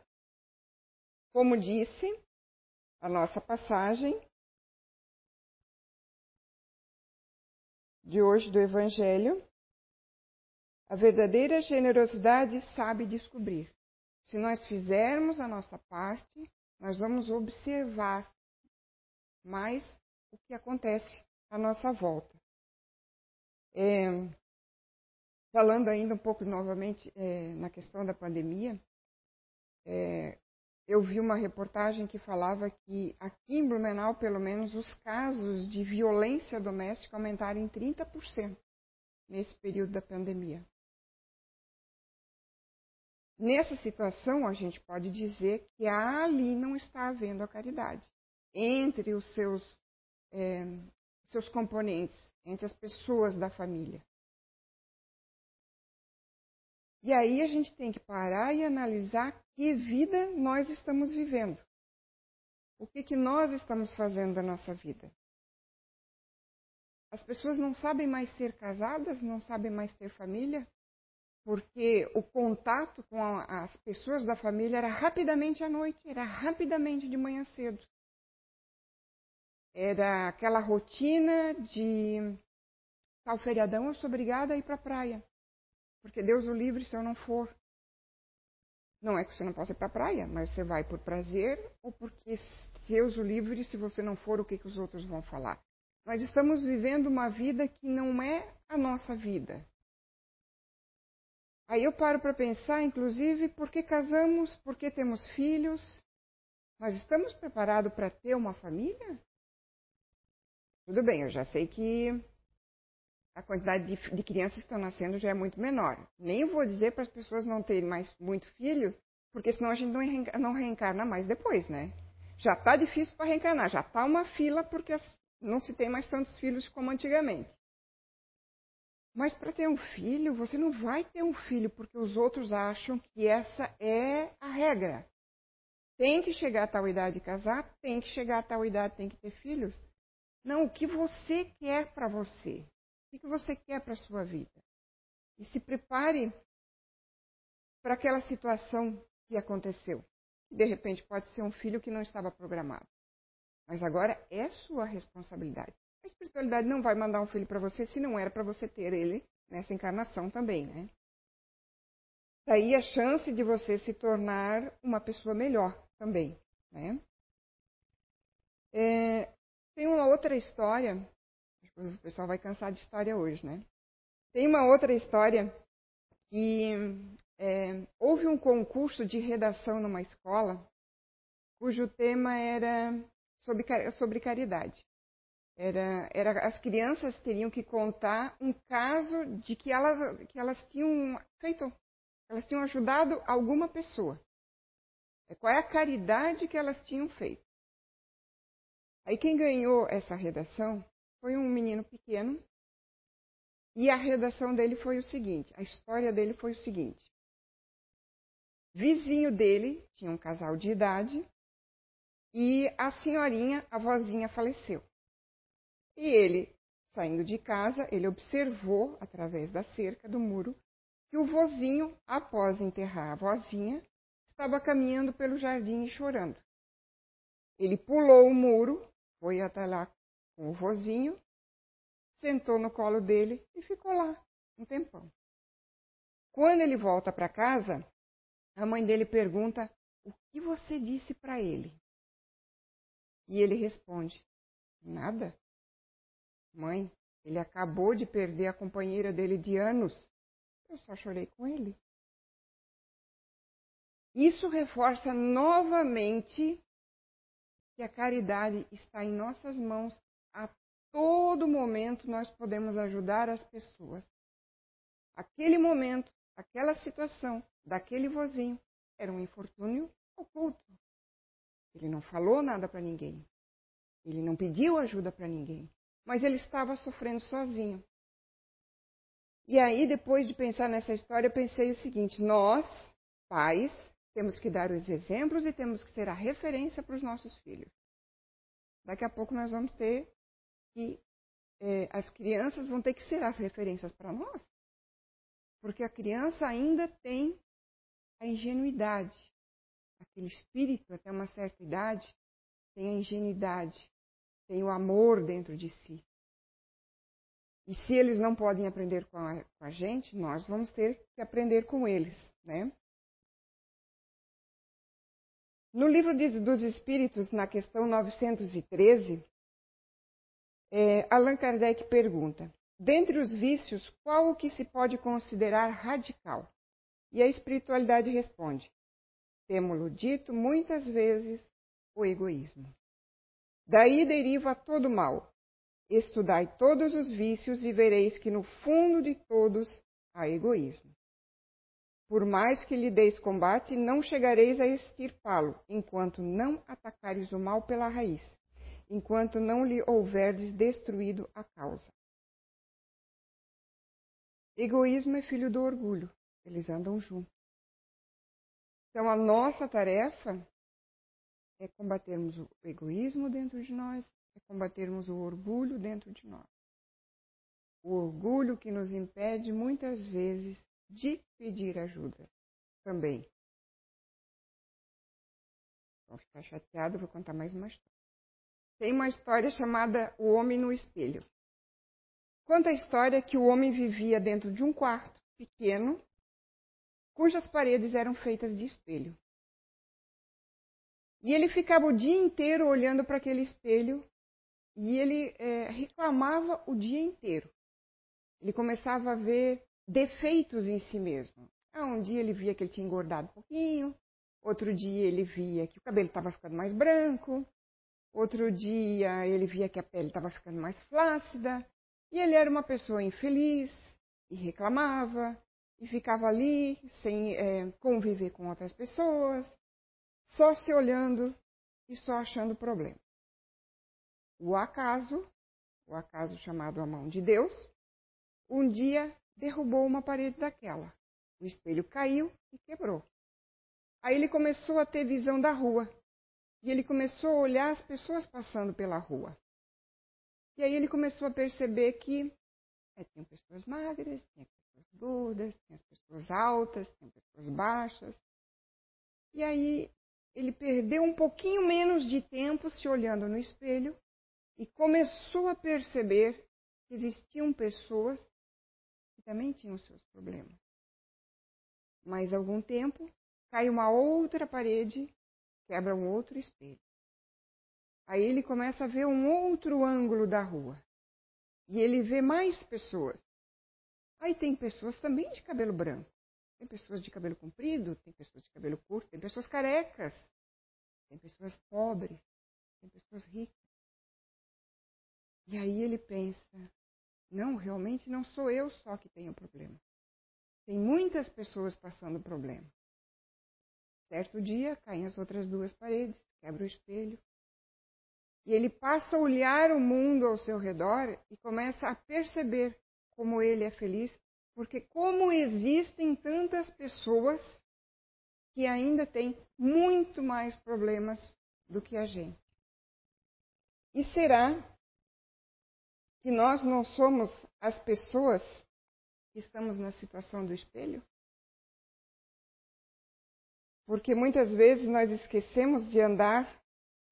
S2: como disse a nossa passagem, de hoje do Evangelho, a verdadeira generosidade sabe descobrir. Se nós fizermos a nossa parte, nós vamos observar mais o que acontece à nossa volta. É, falando ainda um pouco novamente é, na questão da pandemia, é, eu vi uma reportagem que falava que aqui em Blumenau, pelo menos, os casos de violência doméstica aumentaram em 30% nesse período da pandemia. Nessa situação, a gente pode dizer que ali não está havendo a caridade entre os seus, é, seus componentes, entre as pessoas da família. E aí a gente tem que parar e analisar que vida nós estamos vivendo. O que, que nós estamos fazendo da nossa vida? As pessoas não sabem mais ser casadas, não sabem mais ter família, porque o contato com a, as pessoas da família era rapidamente à noite, era rapidamente de manhã cedo. Era aquela rotina de tal feriadão eu sou obrigada a ir para a praia, porque Deus o livre se eu não for. Não é que você não possa ir para a praia, mas você vai por prazer ou porque Deus o livre se você não for, o que, que os outros vão falar. Nós estamos vivendo uma vida que não é a nossa vida. Aí eu paro para pensar, inclusive, por que casamos, por que temos filhos? Nós estamos preparados para ter uma família? Tudo bem, eu já sei que a quantidade de, de, crianças que estão nascendo já é muito menor. Nem vou dizer para as pessoas não terem mais muito filhos, porque senão a gente não, reencarna, não reencarna mais depois, né? Já está difícil para reencarnar, já está uma fila porque não se tem mais tantos filhos como antigamente. Mas para ter um filho, você não vai ter um filho porque os outros acham que essa é a regra. Tem que chegar a tal idade de casar, tem que chegar a tal idade, tem que ter filhos. Não, o que você quer para você? O que você quer para a sua vida? E se prepare para aquela situação que aconteceu. De repente pode ser um filho que não estava programado. Mas agora é sua responsabilidade. A espiritualidade não vai mandar um filho para você se não era para você ter ele nessa encarnação também, né? Daí a chance de você se tornar uma pessoa melhor também, né? É, tem uma outra história, o pessoal vai cansar de história hoje, né? Tem uma outra história que é, houve um concurso de redação numa escola cujo tema era sobre, sobre caridade. Era, era, as crianças teriam que contar um caso de que elas, que elas tinham feito, elas tinham ajudado alguma pessoa. É, qual é a caridade que elas tinham feito? Aí quem ganhou essa redação foi um menino pequeno e a redação dele foi o seguinte, a história dele foi o seguinte. Vizinho dele tinha um casal de idade e a senhorinha, a vozinha, faleceu. E ele, saindo de casa, ele observou, através da cerca do muro, que o vozinho, após enterrar a vozinha, estava caminhando pelo jardim e chorando. Ele pulou o muro, foi até lá com o vozinho, sentou no colo dele e ficou lá um tempão. Quando ele volta para casa, a mãe dele pergunta: O que você disse para ele? E ele responde: Nada. Mãe, ele acabou de perder a companheira dele de anos. Eu só chorei com ele. Isso reforça novamente que a caridade está em nossas mãos. A todo momento nós podemos ajudar as pessoas. Aquele momento, aquela situação, daquele vozinho, era um infortúnio oculto. Ele não falou nada para ninguém. Ele não pediu ajuda para ninguém. Mas ele estava sofrendo sozinho. E aí, depois de pensar nessa história, eu pensei o seguinte: nós, pais, temos que dar os exemplos e temos que ser a referência para os nossos filhos. Daqui a pouco nós vamos ter que. Eh, as crianças vão ter que ser as referências para nós. Porque a criança ainda tem a ingenuidade. Aquele espírito, até uma certa idade, tem a ingenuidade, tem o amor dentro de si. E se eles não podem aprender com a, com a gente, nós vamos ter que aprender com eles, né? No livro dos Espíritos, na questão 913, é, Allan Kardec pergunta: dentre os vícios, qual o que se pode considerar radical? E a espiritualidade responde: temo-lo dito muitas vezes, o egoísmo. Daí deriva todo mal. Estudai todos os vícios e vereis que no fundo de todos há egoísmo. Por mais que lhe deis combate, não chegareis a extirpá-lo, enquanto não atacares o mal pela raiz, enquanto não lhe houverdes destruído a causa. Egoísmo é filho do orgulho, eles andam juntos. Então, a nossa tarefa é combatermos o egoísmo dentro de nós, é combatermos o orgulho dentro de nós. O orgulho que nos impede muitas vezes de pedir ajuda também. Vão ficar chateado, vou contar mais uma história. Tem uma história chamada O Homem no Espelho. Conta a história que o homem vivia dentro de um quarto pequeno, cujas paredes eram feitas de espelho. E ele ficava o dia inteiro olhando para aquele espelho e ele é, reclamava o dia inteiro. Ele começava a ver defeitos em si mesmo. Ah, um dia ele via que ele tinha engordado um pouquinho, outro dia ele via que o cabelo estava ficando mais branco, outro dia ele via que a pele estava ficando mais flácida, e ele era uma pessoa infeliz e reclamava e ficava ali sem é, conviver com outras pessoas, só se olhando e só achando problema. O acaso, o acaso chamado a mão de Deus, um dia derrubou uma parede daquela. O espelho caiu e quebrou. Aí ele começou a ter visão da rua. E ele começou a olhar as pessoas passando pela rua. E aí ele começou a perceber que é, pessoas magras, tinha pessoas gordas, tinha pessoas altas, tinha pessoas baixas. E aí ele perdeu um pouquinho menos de tempo se olhando no espelho e começou a perceber que existiam pessoas que também tinham seus problemas. Mais algum tempo, cai uma outra parede, quebra um outro espelho. Aí ele começa a ver um outro ângulo da rua. E ele vê mais pessoas. Aí tem pessoas também de cabelo branco. Tem pessoas de cabelo comprido, tem pessoas de cabelo curto, tem pessoas carecas, tem pessoas pobres, tem pessoas ricas. E aí ele pensa: não, realmente não sou eu só que tenho problema. Tem muitas pessoas passando problema. Certo dia, caem as outras duas paredes, quebra o espelho. E ele passa a olhar o mundo ao seu redor e começa a perceber como ele é feliz, porque como existem tantas pessoas que ainda têm muito mais problemas do que a gente. E será que nós não somos as pessoas que estamos na situação do espelho? Porque muitas vezes nós esquecemos de andar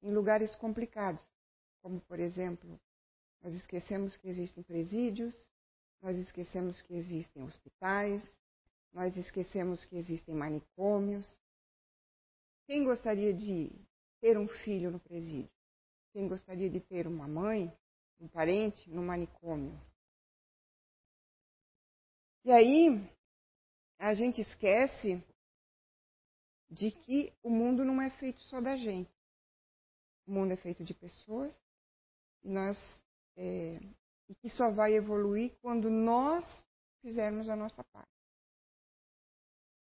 S2: em lugares complicados. como por exemplo, nós esquecemos que existem presídios, nós esquecemos que existem hospitais, nós esquecemos que existem manicômios. Quem gostaria de ter um filho no presídio? Quem gostaria de ter uma mãe, um parente no manicômio? E aí, a gente esquece de que o mundo não é feito só da gente. O mundo é feito de pessoas e nós é, e que só vai evoluir quando nós fizermos a nossa parte.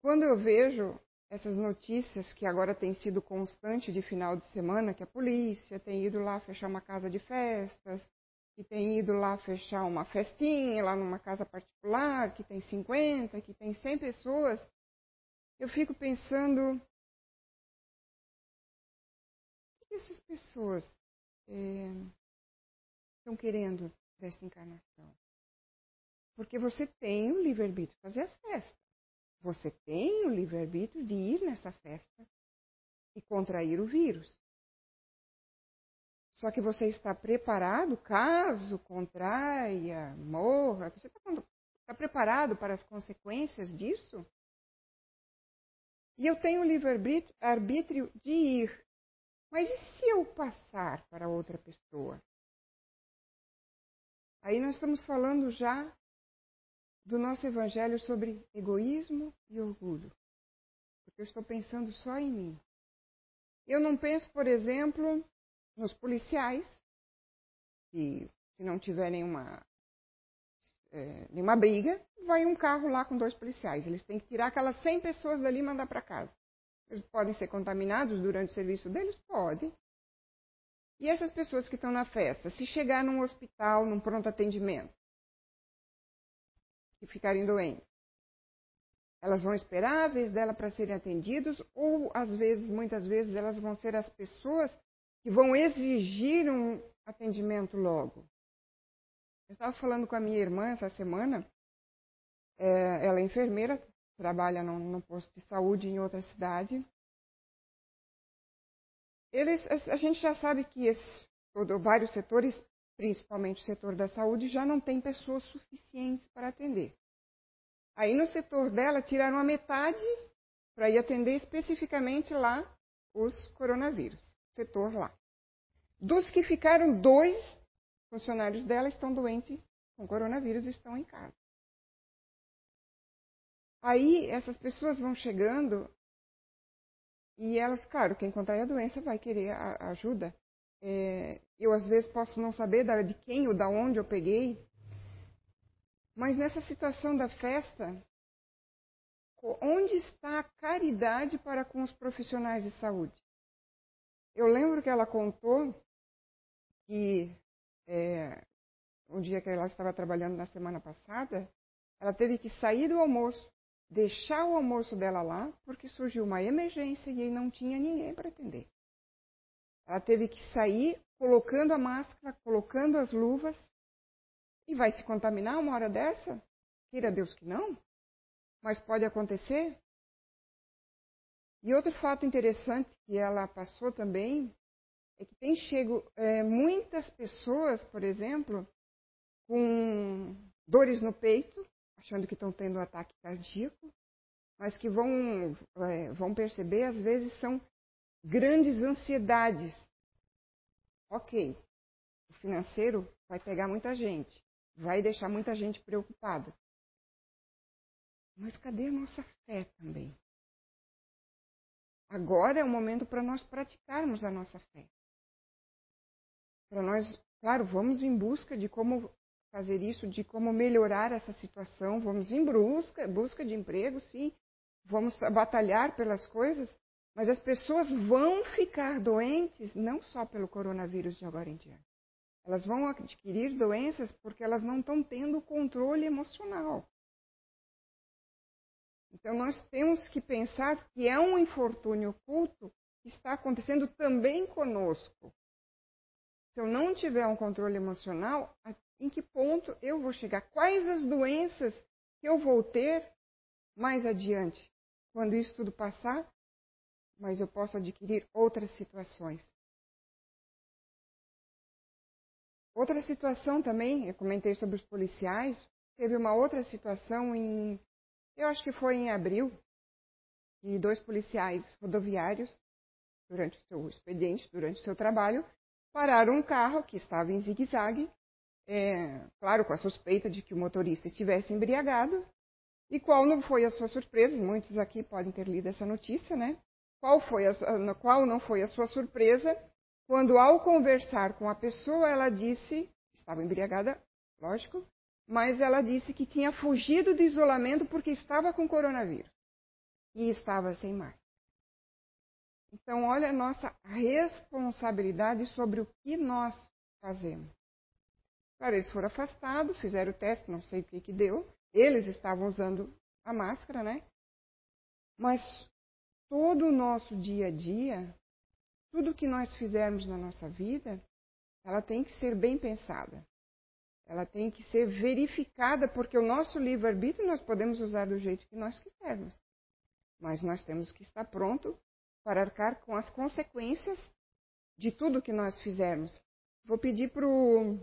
S2: Quando eu vejo essas notícias que agora tem sido constante de final de semana, que a polícia tem ido lá fechar uma casa de festas, que tem ido lá fechar uma festinha lá numa casa particular, que tem 50, que tem 100 pessoas, eu fico pensando o que essas pessoas é, estão querendo dessa encarnação. Porque você tem o livre-arbítrio de fazer a festa. Você tem o livre-arbítrio de ir nessa festa e contrair o vírus. Só que você está preparado caso contraia, morra. Você está, está preparado para as consequências disso? E eu tenho o livre-arbítrio de ir. Mas e se eu passar para outra pessoa? Aí nós estamos falando já do nosso evangelho sobre egoísmo e orgulho. Porque eu estou pensando só em mim. Eu não penso, por exemplo, nos policiais, que se não tiver nenhuma, é, nenhuma briga, vai um carro lá com dois policiais. Eles têm que tirar aquelas 100 pessoas dali e mandar para casa. Eles podem ser contaminados durante o serviço deles? Pode. E essas pessoas que estão na festa, se chegar num hospital, num pronto atendimento, e ficarem doentes, elas vão esperar a vez dela para serem atendidos ou às vezes, muitas vezes, elas vão ser as pessoas que vão exigir um atendimento logo. Eu estava falando com a minha irmã essa semana, é, ela é enfermeira, trabalha num, num posto de saúde em outra cidade, eles, a gente já sabe que esse, todo, vários setores, principalmente o setor da saúde, já não tem pessoas suficientes para atender. Aí no setor dela tiraram a metade para ir atender especificamente lá os coronavírus, setor lá. Dos que ficaram, dois funcionários dela estão doentes com coronavírus e estão em casa. Aí essas pessoas vão chegando e elas, claro, quem contrai a doença vai querer a ajuda. É, eu, às vezes, posso não saber de quem ou da onde eu peguei, mas nessa situação da festa, onde está a caridade para com os profissionais de saúde? Eu lembro que ela contou que é, um dia que ela estava trabalhando na semana passada, ela teve que sair do almoço deixar o almoço dela lá, porque surgiu uma emergência e não tinha ninguém para atender. Ela teve que sair colocando a máscara, colocando as luvas, e vai se contaminar uma hora dessa? Queira Deus que não, mas pode acontecer. E outro fato interessante que ela passou também é que tem chego é, muitas pessoas, por exemplo, com dores no peito, achando que estão tendo um ataque cardíaco, mas que vão, é, vão perceber, às vezes, são grandes ansiedades. Ok, o financeiro vai pegar muita gente, vai deixar muita gente preocupada. Mas cadê a nossa fé também? Agora é o momento para nós praticarmos a nossa fé. Para nós, claro, vamos em busca de como fazer isso, de como melhorar essa situação. Vamos em busca, busca de emprego, sim. Vamos batalhar pelas coisas, mas as pessoas vão ficar doentes não só pelo coronavírus de agora em diante. Elas vão adquirir doenças porque elas não estão tendo controle emocional. Então nós temos que pensar que é um infortúnio oculto que está acontecendo também conosco. Se eu não tiver um controle emocional, em que ponto eu vou chegar, quais as doenças que eu vou ter mais adiante, quando isso tudo passar, mas eu posso adquirir outras situações. outra situação também, eu comentei sobre os policiais, teve uma outra situação em, eu acho que foi em abril, e dois policiais rodoviários, durante o seu expediente, durante o seu trabalho, pararam um carro que estava em zigue-zague, é, claro, com a suspeita de que o motorista estivesse embriagado, e qual não foi a sua surpresa? Muitos aqui podem ter lido essa notícia, né? Qual, foi a, qual não foi a sua surpresa quando, ao conversar com a pessoa, ela disse, estava embriagada, lógico, mas ela disse que tinha fugido do isolamento porque estava com coronavírus e estava sem máscara. Então, olha a nossa responsabilidade sobre o que nós fazemos. Claro, eles foram afastados, fizeram o teste, não sei o que, que deu. Eles estavam usando a máscara, né? Mas todo o nosso dia a dia, tudo que nós fizermos na nossa vida, ela tem que ser bem pensada. Ela tem que ser verificada, porque o nosso livre-arbítrio nós podemos usar do jeito que nós quisermos. Mas nós temos que estar pronto para arcar com as consequências de tudo que nós fizermos. Vou pedir para o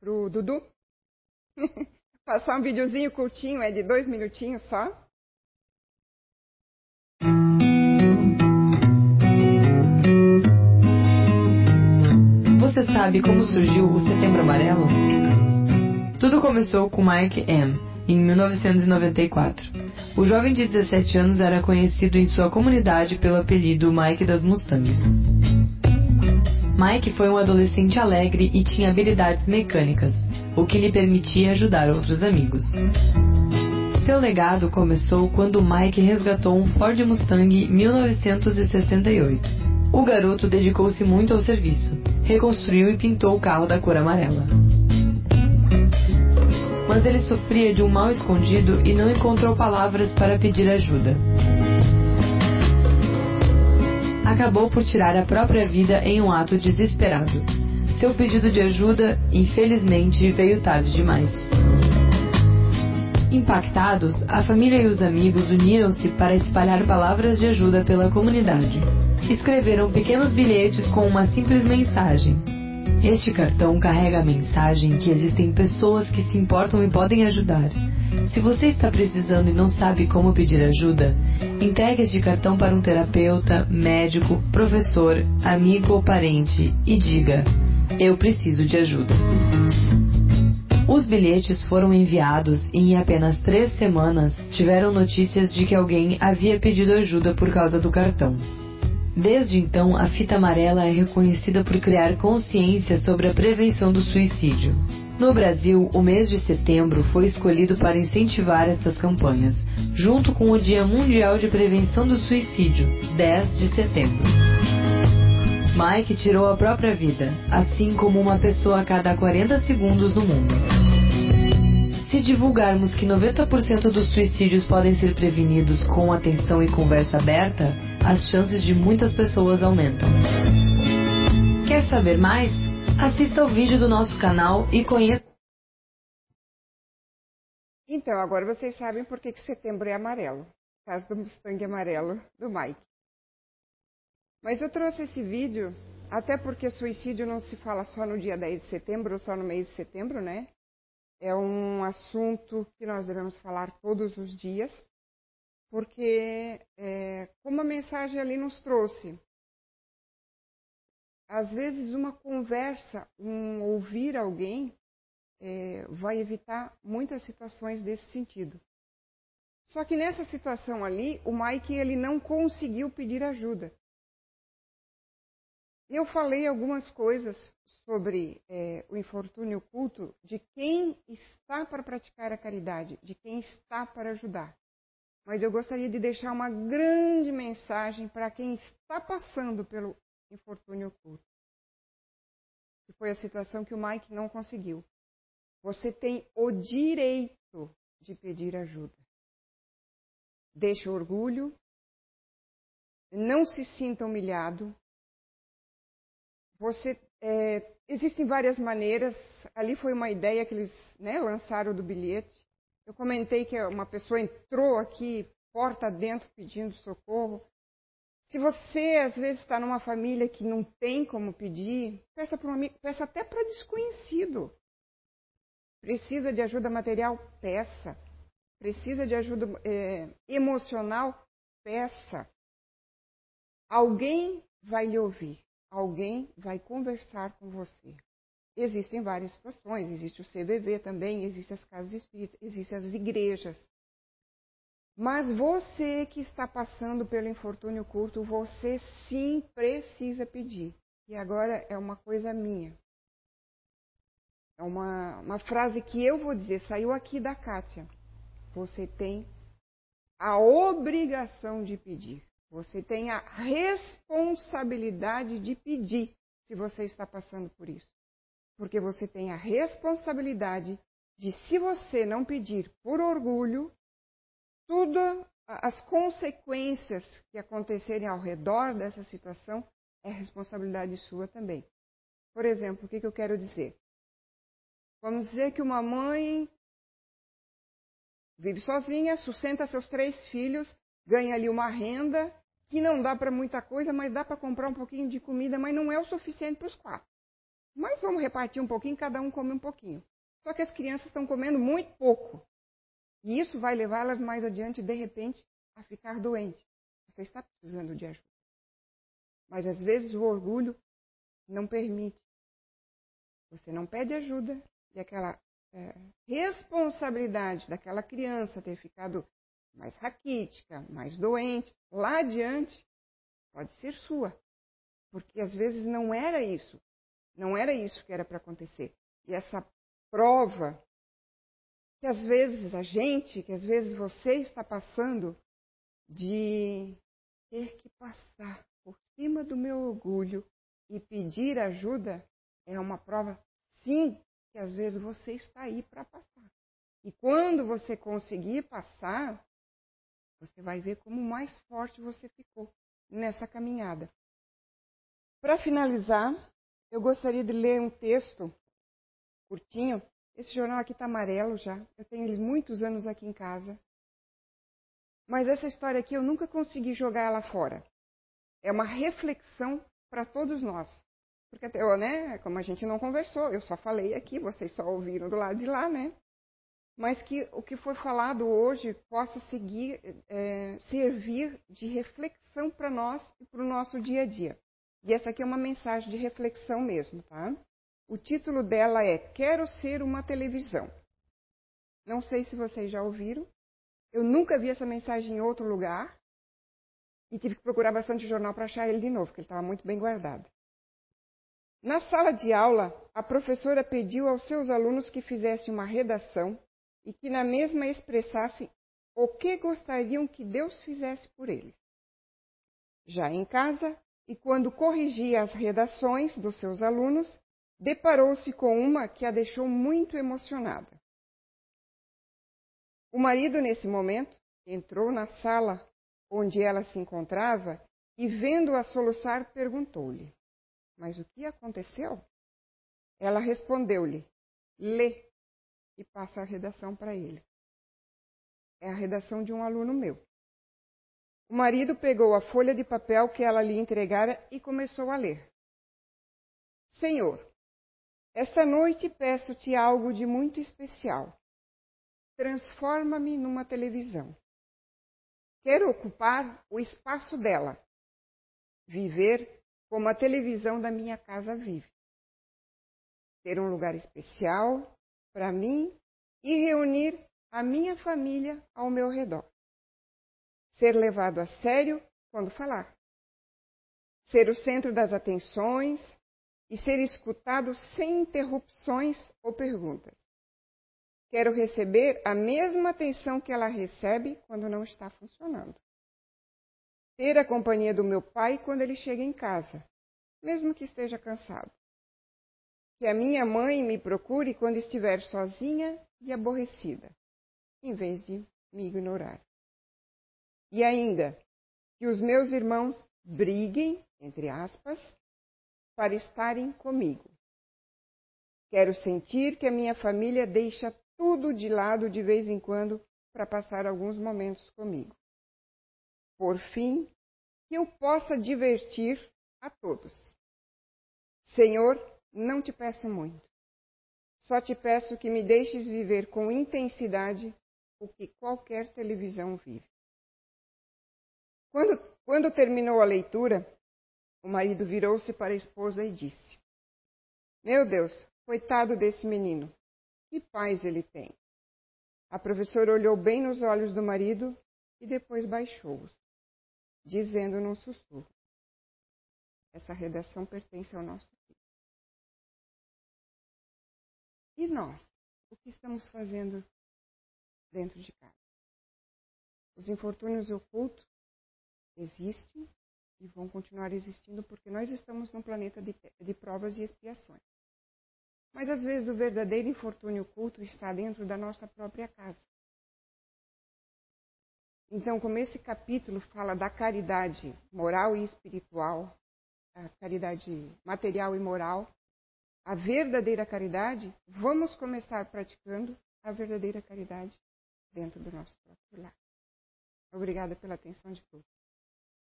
S2: Dudu passar um videozinho curtinho, é de dois minutinhos só.
S3: Você sabe como surgiu o Setembro Amarelo? Tudo começou com Mike M em 1994. O jovem de 17 anos era conhecido em sua comunidade pelo apelido Mike das Mustangs. Mike foi um adolescente alegre e tinha habilidades mecânicas, o que lhe permitia ajudar outros amigos. Seu legado começou quando Mike resgatou um Ford Mustang 1968. O garoto dedicou-se muito ao serviço, reconstruiu e pintou o carro da cor amarela mas ele sofria de um mal escondido e não encontrou palavras para pedir ajuda. Acabou por tirar a própria vida em um ato desesperado. Seu pedido de ajuda, infelizmente, veio tarde demais. Impactados, a família e os amigos uniram-se para espalhar palavras de ajuda pela comunidade. Escreveram pequenos bilhetes com uma simples mensagem: este cartão carrega a mensagem que existem pessoas que se importam e podem ajudar. Se você está precisando e não sabe como pedir ajuda, entregue este cartão para um terapeuta, médico, professor, amigo ou parente e diga: Eu preciso de ajuda. Os bilhetes foram enviados e em apenas três semanas tiveram notícias de que alguém havia pedido ajuda por causa do cartão. Desde então, a fita amarela é reconhecida por criar consciência sobre a prevenção do suicídio. No Brasil, o mês de setembro foi escolhido para incentivar essas campanhas, junto com o Dia Mundial de Prevenção do Suicídio, 10 de setembro. Mike tirou a própria vida, assim como uma pessoa a cada 40 segundos no mundo. Se divulgarmos que 90% dos suicídios podem ser prevenidos com atenção e conversa aberta, as chances de muitas pessoas aumentam. Quer saber mais? Assista ao vídeo do nosso canal e conheça.
S2: Então, agora vocês sabem por que, que setembro é amarelo. Causa do Mustang amarelo do Mike. Mas eu trouxe esse vídeo até porque suicídio não se fala só no dia 10 de setembro ou só no mês de setembro, né? É um assunto que nós devemos falar todos os dias, porque, é, como a mensagem ali nos trouxe, às vezes uma conversa, um ouvir alguém, é, vai evitar muitas situações desse sentido. Só que nessa situação ali, o Mike ele não conseguiu pedir ajuda. Eu falei algumas coisas sobre é, o infortúnio oculto de quem está para praticar a caridade, de quem está para ajudar. Mas eu gostaria de deixar uma grande mensagem para quem está passando pelo infortúnio oculto. Que foi a situação que o Mike não conseguiu. Você tem o direito de pedir ajuda. Deixe o orgulho, não se sinta humilhado. Você é, existem várias maneiras. Ali foi uma ideia que eles né, lançaram do bilhete. Eu comentei que uma pessoa entrou aqui, porta dentro, pedindo socorro. Se você, às vezes, está numa família que não tem como pedir, peça para um amigo, peça até para desconhecido. Precisa de ajuda material? Peça. Precisa de ajuda é, emocional? Peça. Alguém vai lhe ouvir. Alguém vai conversar com você. Existem várias situações. Existe o CVV também, existem as casas espíritas, existem as igrejas. Mas você que está passando pelo infortúnio curto, você sim precisa pedir. E agora é uma coisa minha. É uma, uma frase que eu vou dizer, saiu aqui da Kátia. Você tem a obrigação de pedir. Você tem a responsabilidade de pedir se você está passando por isso. Porque você tem a responsabilidade de, se você não pedir por orgulho, tudo as consequências que acontecerem ao redor dessa situação é responsabilidade sua também. Por exemplo, o que, que eu quero dizer? Vamos dizer que uma mãe vive sozinha, sustenta seus três filhos, ganha ali uma renda que não dá para muita coisa, mas dá para comprar um pouquinho de comida, mas não é o suficiente para os quatro. Mas vamos repartir um pouquinho, cada um come um pouquinho. Só que as crianças estão comendo muito pouco. E isso vai levá-las mais adiante, de repente, a ficar doentes. Você está precisando de ajuda. Mas às vezes o orgulho não permite. Você não pede ajuda e aquela é, responsabilidade daquela criança ter ficado mais raquítica, mais doente, lá adiante, pode ser sua. Porque às vezes não era isso. Não era isso que era para acontecer. E essa prova que às vezes a gente, que às vezes você está passando de ter que passar por cima do meu orgulho e pedir ajuda é uma prova, sim, que às vezes você está aí para passar. E quando você conseguir passar, você vai ver como mais forte você ficou nessa caminhada. Para finalizar, eu gostaria de ler um texto curtinho esse jornal aqui está amarelo já. Eu tenho ele muitos anos aqui em casa. Mas essa história aqui eu nunca consegui jogar ela fora. É uma reflexão para todos nós. Porque até, né, como a gente não conversou, eu só falei aqui, vocês só ouviram do lado de lá, né? Mas que o que for falado hoje possa seguir, é, servir de reflexão para nós e para o nosso dia a dia. E essa aqui é uma mensagem de reflexão mesmo, tá? O título dela é Quero Ser uma Televisão. Não sei se vocês já ouviram. Eu nunca vi essa mensagem em outro lugar. E tive que procurar bastante jornal para achar ele de novo, porque ele estava muito bem guardado. Na sala de aula, a professora pediu aos seus alunos que fizessem uma redação e que na mesma expressassem o que gostariam que Deus fizesse por eles. Já em casa, e quando corrigia as redações dos seus alunos, deparou-se com uma que a deixou muito emocionada. O marido, nesse momento, entrou na sala onde ela se encontrava e, vendo-a soluçar, perguntou-lhe: Mas o que aconteceu? Ela respondeu-lhe: Lê e passa a redação para ele. É a redação de um aluno meu. O marido pegou a folha de papel que ela lhe entregara e começou a ler. Senhor, esta noite peço-te algo de muito especial. Transforma-me numa televisão. Quero ocupar o espaço dela. Viver como a televisão da minha casa vive. Ter um lugar especial para mim e reunir a minha família ao meu redor. Ser levado a sério quando falar. Ser o centro das atenções, e ser escutado sem interrupções ou perguntas. Quero receber a mesma atenção que ela recebe quando não está funcionando. Ter a companhia do meu pai quando ele chega em casa, mesmo que esteja cansado. Que a minha mãe me procure quando estiver sozinha e aborrecida, em vez de me ignorar. E ainda, que os meus irmãos briguem, entre aspas, para estarem comigo. Quero sentir que a minha família deixa tudo de lado de vez em quando para passar alguns momentos comigo. Por fim, que eu possa divertir a todos. Senhor, não te peço muito. Só te peço que me deixes viver com intensidade o que qualquer televisão vive. Quando, quando terminou a leitura, o marido virou-se para a esposa e disse: Meu Deus, coitado desse menino, que paz ele tem. A professora olhou bem nos olhos do marido e depois baixou-os, dizendo num sussurro: Essa redação pertence ao nosso filho. E nós? O que estamos fazendo dentro de casa? Os infortúnios ocultos existem e vão continuar existindo porque nós estamos num planeta de, de provas e expiações. Mas às vezes o verdadeiro infortúnio oculto está dentro da nossa própria casa. Então, como esse capítulo fala da caridade moral e espiritual, a caridade material e moral, a verdadeira caridade, vamos começar praticando a verdadeira caridade dentro do nosso próprio lar. Obrigada pela atenção de todos.